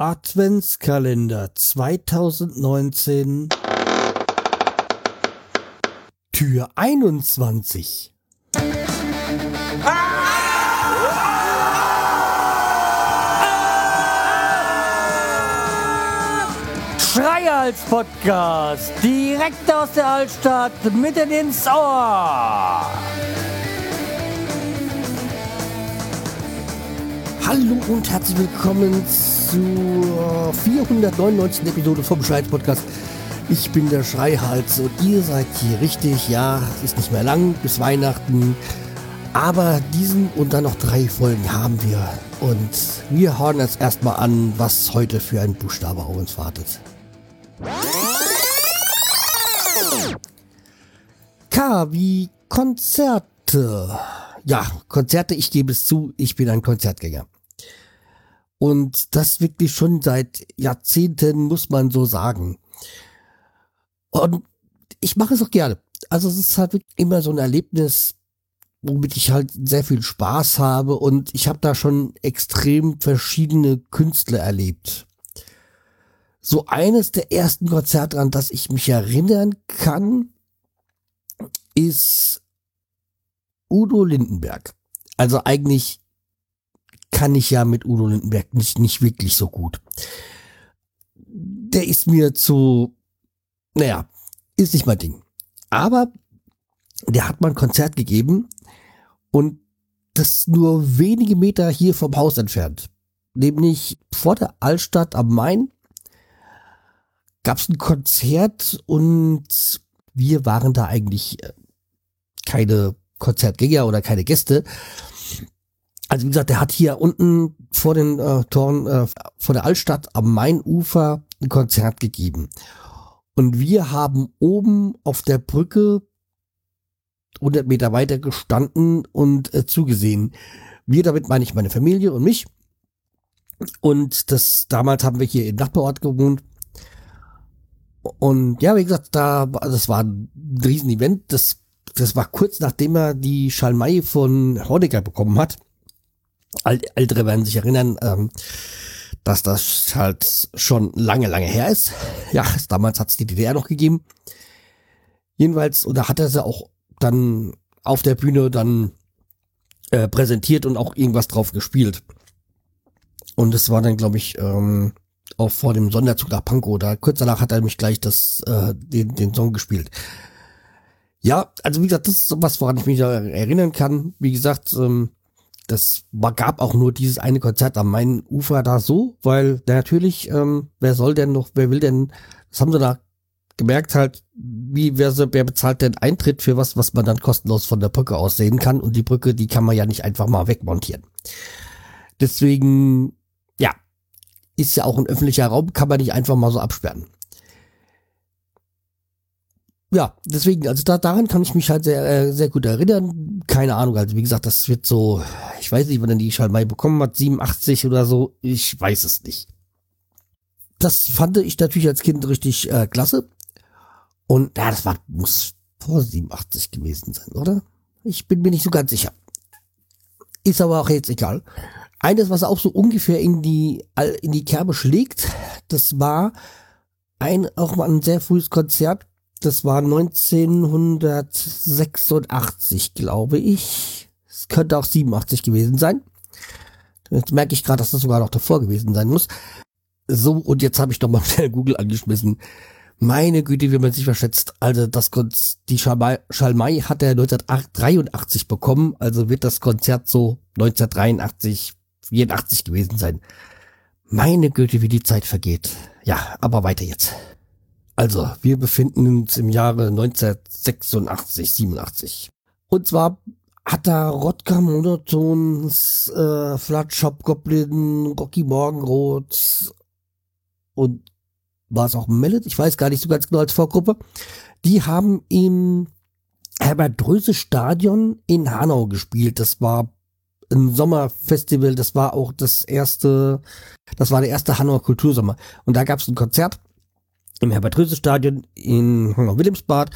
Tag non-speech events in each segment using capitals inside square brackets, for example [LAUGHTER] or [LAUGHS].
Adventskalender 2019 Tür 21 Schreihals Podcast. Direkt aus der Altstadt mitten ins Ohr. Hallo und herzlich willkommen zur 499. Episode vom Schreihals Podcast. Ich bin der Schreihals und ihr seid hier richtig. Ja, es ist nicht mehr lang bis Weihnachten. Aber diesen und dann noch drei Folgen haben wir. Und wir hören jetzt erstmal an, was heute für ein Buchstabe auf uns wartet. K wie Konzerte. Ja, Konzerte, ich gebe es zu, ich bin ein Konzertgänger. Und das wirklich schon seit Jahrzehnten, muss man so sagen. Und ich mache es auch gerne. Also es ist halt immer so ein Erlebnis, womit ich halt sehr viel Spaß habe und ich habe da schon extrem verschiedene Künstler erlebt. So eines der ersten Konzerte, an das ich mich erinnern kann, ist Udo Lindenberg. Also eigentlich kann ich ja mit Udo Lindenberg nicht, nicht wirklich so gut. Der ist mir zu, naja, ist nicht mein Ding. Aber der hat mal ein Konzert gegeben und das nur wenige Meter hier vom Haus entfernt. Nämlich vor der Altstadt am Main gab es ein Konzert und wir waren da eigentlich äh, keine Konzertgänger oder keine Gäste, also wie gesagt, der hat hier unten vor den äh, Toren äh, vor der Altstadt am Mainufer ein Konzert gegeben. Und wir haben oben auf der Brücke 100 Meter weiter gestanden und äh, zugesehen. Wir damit meine ich meine Familie und mich. Und das damals haben wir hier im Nachbarort gewohnt. Und ja, wie gesagt, da das war ein Riesenevent. Das das war kurz nachdem er die Schalmei von Honecker bekommen hat. Ältere werden sich erinnern, ähm, dass das halt schon lange, lange her ist. Ja, damals hat es die DDR noch gegeben. Jedenfalls, oder hat er sie auch dann auf der Bühne dann äh, präsentiert und auch irgendwas drauf gespielt. Und es war dann, glaube ich, ähm, auch vor dem Sonderzug nach Pankow. Da kurz danach hat er mich gleich das, äh, den, den Song gespielt. Ja, also wie gesagt, das ist was, woran ich mich erinnern kann. Wie gesagt, ähm, das war, gab auch nur dieses eine Konzert am Main Ufer da so, weil natürlich, ähm, wer soll denn noch, wer will denn, das haben sie da gemerkt halt, wie, wer, wer bezahlt denn Eintritt für was, was man dann kostenlos von der Brücke aus sehen kann und die Brücke, die kann man ja nicht einfach mal wegmontieren. Deswegen, ja, ist ja auch ein öffentlicher Raum, kann man nicht einfach mal so absperren ja, deswegen, also da, daran kann ich mich halt sehr, äh, sehr gut erinnern. Keine Ahnung, also wie gesagt, das wird so, ich weiß nicht, wann denn die Schalmei bekommen hat, 87 oder so, ich weiß es nicht. Das fand ich natürlich als Kind richtig äh, klasse. Und ja, das war, muss vor 87 gewesen sein, oder? Ich bin mir nicht so ganz sicher. Ist aber auch jetzt egal. Eines, was auch so ungefähr in die, in die Kerbe schlägt, das war ein, auch mal ein sehr frühes Konzert das war 1986, glaube ich. Es könnte auch 87 gewesen sein. Jetzt merke ich gerade, dass das sogar noch davor gewesen sein muss. So, und jetzt habe ich doch mal [LAUGHS] schnell Google angeschmissen. Meine Güte, wie man sich verschätzt. Also das die Schalmei, Schalmei hat er 1983 bekommen, also wird das Konzert so 1983, 84 gewesen sein. Meine Güte, wie die Zeit vergeht. Ja, aber weiter jetzt. Also, wir befinden uns im Jahre 1986, 87. Und zwar hat da Rodka Monotons, äh, Flat Shop Goblin, Rocky Morgenrot und war es auch Mellet? Ich weiß gar nicht so ganz genau als Vorgruppe. Die haben im Herbert Dröse Stadion in Hanau gespielt. Das war ein Sommerfestival. Das war auch das erste, das war der erste Hanauer Kultursommer. Und da gab es ein Konzert im Herbert-Röse-Stadion in Wilhelmsbad.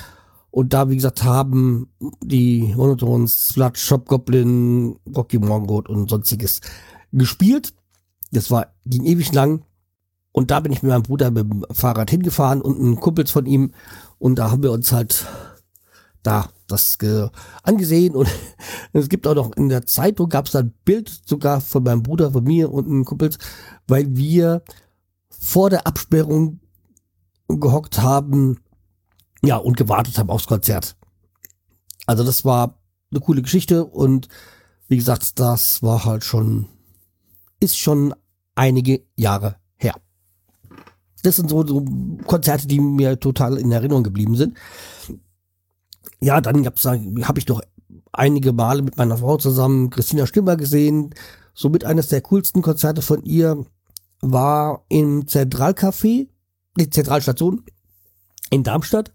Und da, wie gesagt, haben die Monotons, Flat, Shop Goblin, Rocky Morgenrot und sonstiges gespielt. Das war, ging ewig lang. Und da bin ich mit meinem Bruder mit dem Fahrrad hingefahren und ein Kumpels von ihm. Und da haben wir uns halt da das angesehen. Und [LAUGHS] es gibt auch noch in der Zeitung gab es ein Bild sogar von meinem Bruder, von mir und einem Kumpels, weil wir vor der Absperrung gehockt haben, ja, und gewartet haben aufs Konzert. Also das war eine coole Geschichte und wie gesagt, das war halt schon, ist schon einige Jahre her. Das sind so, so Konzerte, die mir total in Erinnerung geblieben sind. Ja, dann habe ich doch einige Male mit meiner Frau zusammen Christina Stimmer gesehen. Somit eines der coolsten Konzerte von ihr war im Zentralcafé, die Zentralstation in Darmstadt.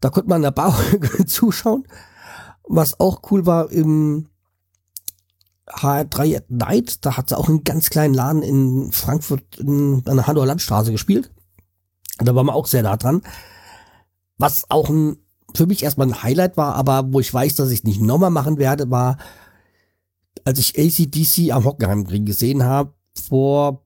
Da konnte man in der Bar zuschauen. Was auch cool war im HR3 at Night, da hat sie auch einen ganz kleinen Laden in Frankfurt in, an der Hanauer Landstraße gespielt. Da waren wir auch sehr nah dran. Was auch ein, für mich erstmal ein Highlight war, aber wo ich weiß, dass ich nicht nochmal machen werde, war, als ich ACDC am Hockenheimring gesehen habe, vor,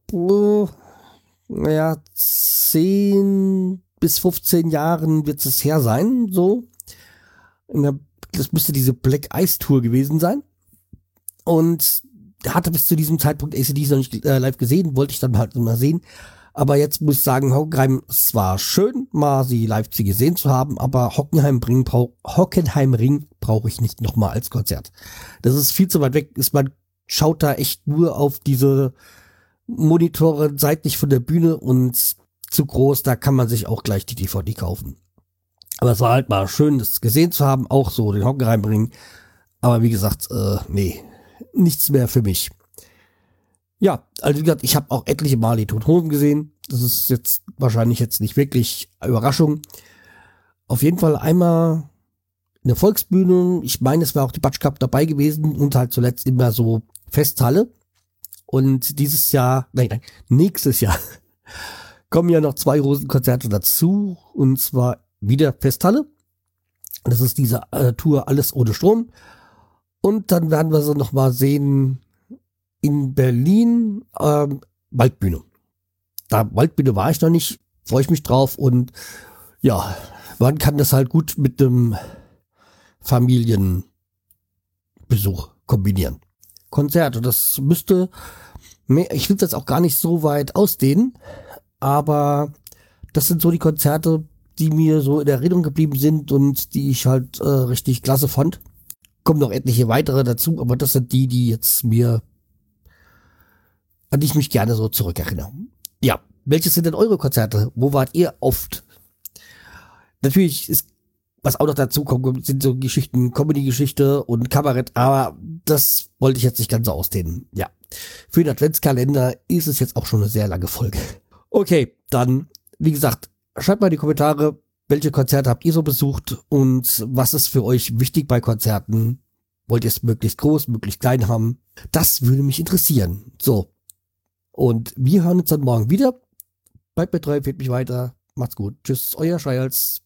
naja, 10 bis 15 Jahren wird es her sein, so. Der, das müsste diese Black Ice Tour gewesen sein. Und hatte bis zu diesem Zeitpunkt ACDC noch nicht äh, live gesehen, wollte ich dann halt mal sehen. Aber jetzt muss ich sagen, Hockenheim, es war schön, mal sie live zu gesehen zu haben, aber Hockenheimring brauch, Hockenheimring brauche ich nicht nochmal als Konzert. Das ist viel zu weit weg, ist man schaut da echt nur auf diese Monitore seitlich von der Bühne und zu groß, da kann man sich auch gleich die DVD kaufen. Aber es war halt mal schön, das gesehen zu haben, auch so den Hockenheimring. Aber wie gesagt, äh, nee, nichts mehr für mich. Ja, also wie gesagt, ich habe auch etliche Mal die Toten gesehen. Das ist jetzt wahrscheinlich jetzt nicht wirklich Überraschung. Auf jeden Fall einmal in der Volksbühne. Ich meine, es war auch die Batsch Cup dabei gewesen und halt zuletzt immer so Festhalle. Und dieses Jahr, nein, nein, nächstes Jahr [LAUGHS] kommen ja noch zwei Rosenkonzerte dazu. Und zwar wieder Festhalle. Das ist diese äh, Tour Alles ohne Strom. Und dann werden wir sie noch mal sehen in Berlin ähm, Waldbühne. Da Waldbühne war ich noch nicht, freue ich mich drauf und ja, man kann das halt gut mit dem Familienbesuch kombinieren. Konzerte, das müsste, mehr, ich will das auch gar nicht so weit ausdehnen, aber das sind so die Konzerte, die mir so in Erinnerung geblieben sind und die ich halt äh, richtig klasse fand. Kommen noch etliche weitere dazu, aber das sind die, die jetzt mir an die ich mich gerne so zurückerinnere. Ja, welches sind denn eure Konzerte? Wo wart ihr oft? Natürlich ist, was auch noch dazu kommt, sind so Geschichten, Comedy-Geschichte und Kabarett, aber das wollte ich jetzt nicht ganz so ausdehnen. Ja. Für den Adventskalender ist es jetzt auch schon eine sehr lange Folge. Okay, dann, wie gesagt, schreibt mal in die Kommentare, welche Konzerte habt ihr so besucht und was ist für euch wichtig bei Konzerten? Wollt ihr es möglichst groß, möglichst klein haben? Das würde mich interessieren. So, und wir hören uns dann morgen wieder. Bleibt bei drei, fehlt mich weiter. Macht's gut. Tschüss, euer Schreihals.